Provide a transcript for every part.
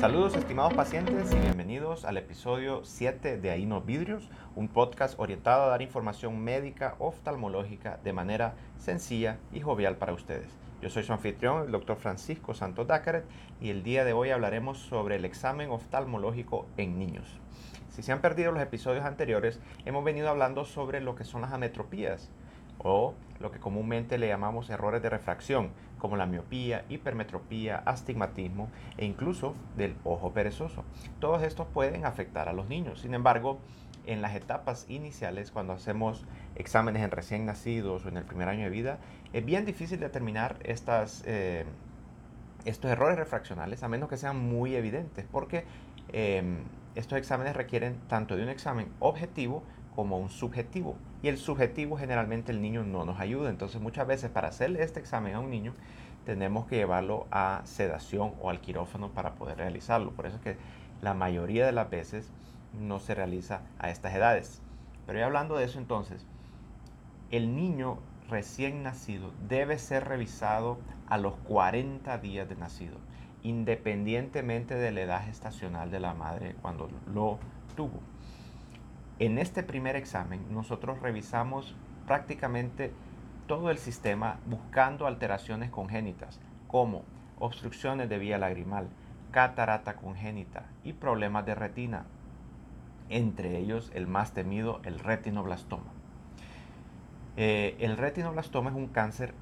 Saludos estimados pacientes y bienvenidos al episodio 7 de Ahí no vidrios, un podcast orientado a dar información médica oftalmológica de manera sencilla y jovial para ustedes. Yo soy su anfitrión, el doctor Francisco Santos Dácaret, y el día de hoy hablaremos sobre el examen oftalmológico en niños. Si se han perdido los episodios anteriores, hemos venido hablando sobre lo que son las ametropías o lo que comúnmente le llamamos errores de refracción, como la miopía, hipermetropía, astigmatismo e incluso del ojo perezoso. Todos estos pueden afectar a los niños. Sin embargo, en las etapas iniciales, cuando hacemos exámenes en recién nacidos o en el primer año de vida, es bien difícil determinar estas, eh, estos errores refraccionales, a menos que sean muy evidentes, porque em, estos exámenes requieren tanto de un examen objetivo como un subjetivo. Y el subjetivo generalmente el niño no nos ayuda. Entonces muchas veces para hacerle este examen a un niño tenemos que llevarlo a sedación o al quirófano para poder realizarlo. Por eso es que la mayoría de las veces no se realiza a estas edades. Pero ya hablando de eso entonces, el niño recién nacido debe ser revisado a los 40 días de nacido, independientemente de la edad gestacional de la madre cuando lo tuvo. En este primer examen nosotros revisamos prácticamente todo el sistema buscando alteraciones congénitas como obstrucciones de vía lagrimal, catarata congénita y problemas de retina, entre ellos el más temido, el retinoblastoma. Eh, el retinoblastoma es un cáncer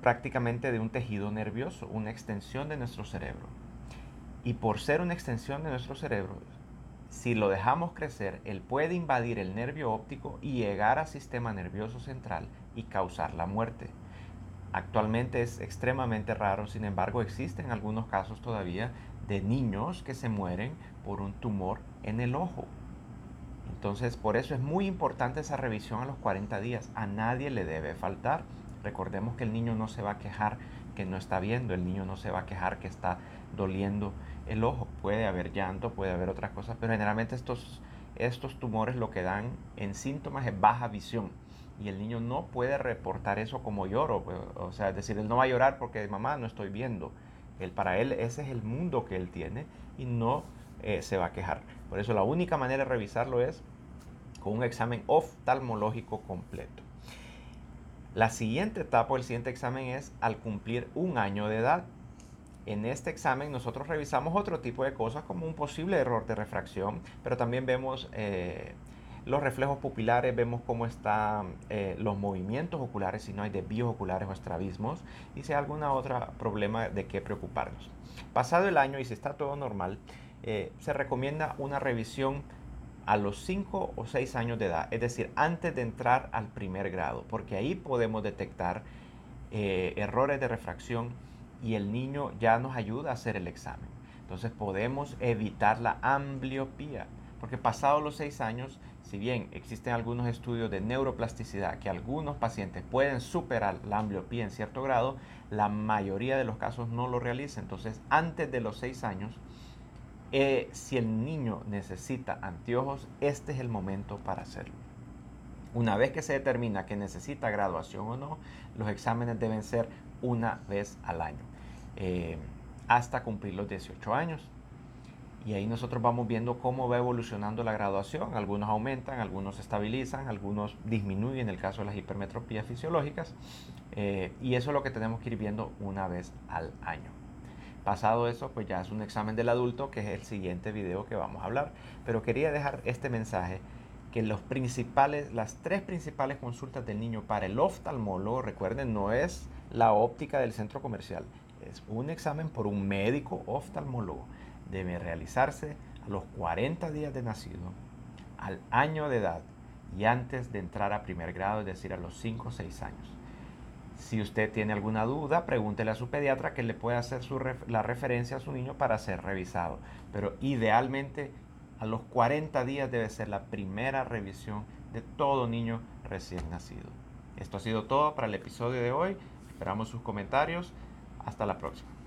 prácticamente de un tejido nervioso, una extensión de nuestro cerebro. Y por ser una extensión de nuestro cerebro, si lo dejamos crecer, él puede invadir el nervio óptico y llegar al sistema nervioso central y causar la muerte. Actualmente es extremadamente raro, sin embargo existen algunos casos todavía de niños que se mueren por un tumor en el ojo. Entonces, por eso es muy importante esa revisión a los 40 días. A nadie le debe faltar. Recordemos que el niño no se va a quejar que no está viendo, el niño no se va a quejar que está doliendo el ojo. Puede haber llanto, puede haber otras cosas, pero generalmente estos, estos tumores lo que dan en síntomas es baja visión. Y el niño no puede reportar eso como lloro. Pues, o sea, es decir, él no va a llorar porque mamá no estoy viendo. Él, para él ese es el mundo que él tiene y no eh, se va a quejar. Por eso la única manera de revisarlo es con un examen oftalmológico completo. La siguiente etapa o el siguiente examen es al cumplir un año de edad. En este examen nosotros revisamos otro tipo de cosas como un posible error de refracción, pero también vemos eh, los reflejos pupilares, vemos cómo están eh, los movimientos oculares, si no hay desvíos oculares o estrabismos, y si hay algún otro problema de qué preocuparnos. Pasado el año y si está todo normal, eh, se recomienda una revisión a los 5 o 6 años de edad, es decir, antes de entrar al primer grado, porque ahí podemos detectar eh, errores de refracción y el niño ya nos ayuda a hacer el examen. Entonces podemos evitar la ambliopía, porque pasados los 6 años, si bien existen algunos estudios de neuroplasticidad que algunos pacientes pueden superar la ambliopía en cierto grado, la mayoría de los casos no lo realiza. Entonces, antes de los 6 años, eh, si el niño necesita anteojos, este es el momento para hacerlo. Una vez que se determina que necesita graduación o no, los exámenes deben ser una vez al año, eh, hasta cumplir los 18 años. Y ahí nosotros vamos viendo cómo va evolucionando la graduación. Algunos aumentan, algunos se estabilizan, algunos disminuyen en el caso de las hipermetropías fisiológicas. Eh, y eso es lo que tenemos que ir viendo una vez al año. Pasado eso, pues ya es un examen del adulto, que es el siguiente video que vamos a hablar. Pero quería dejar este mensaje que los principales, las tres principales consultas del niño para el oftalmólogo, recuerden, no es la óptica del centro comercial, es un examen por un médico oftalmólogo. Debe realizarse a los 40 días de nacido, al año de edad y antes de entrar a primer grado, es decir, a los 5 o 6 años. Si usted tiene alguna duda, pregúntele a su pediatra que le pueda hacer la referencia a su niño para ser revisado. Pero idealmente a los 40 días debe ser la primera revisión de todo niño recién nacido. Esto ha sido todo para el episodio de hoy. Esperamos sus comentarios. Hasta la próxima.